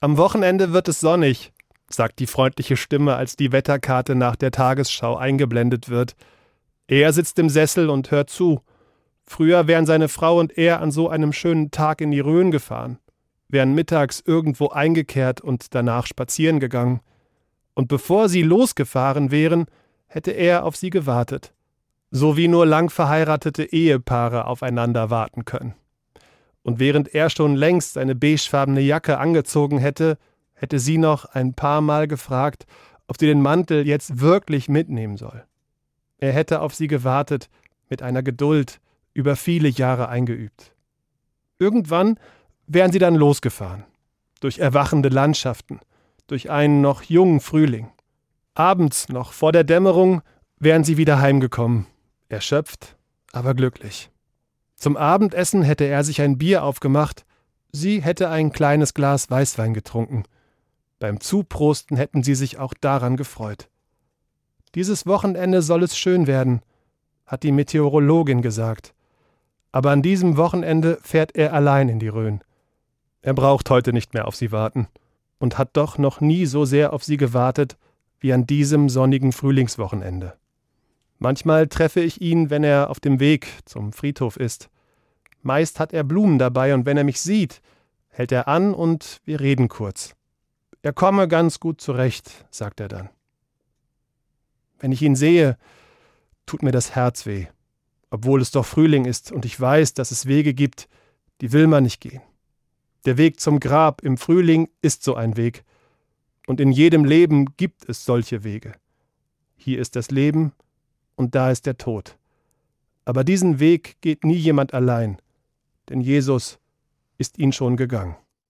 Am Wochenende wird es sonnig, sagt die freundliche Stimme, als die Wetterkarte nach der Tagesschau eingeblendet wird. Er sitzt im Sessel und hört zu. Früher wären seine Frau und er an so einem schönen Tag in die Rhön gefahren, wären mittags irgendwo eingekehrt und danach spazieren gegangen. Und bevor sie losgefahren wären, hätte er auf sie gewartet, so wie nur lang verheiratete Ehepaare aufeinander warten können. Und während er schon längst seine beigefarbene Jacke angezogen hätte, hätte sie noch ein paar Mal gefragt, ob sie den Mantel jetzt wirklich mitnehmen soll. Er hätte auf sie gewartet, mit einer Geduld, über viele Jahre eingeübt. Irgendwann wären sie dann losgefahren, durch erwachende Landschaften, durch einen noch jungen Frühling. Abends noch vor der Dämmerung wären sie wieder heimgekommen, erschöpft, aber glücklich. Zum Abendessen hätte er sich ein Bier aufgemacht, sie hätte ein kleines Glas Weißwein getrunken. Beim Zuprosten hätten sie sich auch daran gefreut. Dieses Wochenende soll es schön werden, hat die Meteorologin gesagt aber an diesem Wochenende fährt er allein in die Rhön. Er braucht heute nicht mehr auf sie warten und hat doch noch nie so sehr auf sie gewartet wie an diesem sonnigen Frühlingswochenende. Manchmal treffe ich ihn, wenn er auf dem Weg zum Friedhof ist. Meist hat er Blumen dabei, und wenn er mich sieht, hält er an und wir reden kurz. Er komme ganz gut zurecht, sagt er dann. Wenn ich ihn sehe, tut mir das Herz weh obwohl es doch Frühling ist und ich weiß, dass es Wege gibt, die will man nicht gehen. Der Weg zum Grab im Frühling ist so ein Weg, und in jedem Leben gibt es solche Wege. Hier ist das Leben und da ist der Tod. Aber diesen Weg geht nie jemand allein, denn Jesus ist ihn schon gegangen.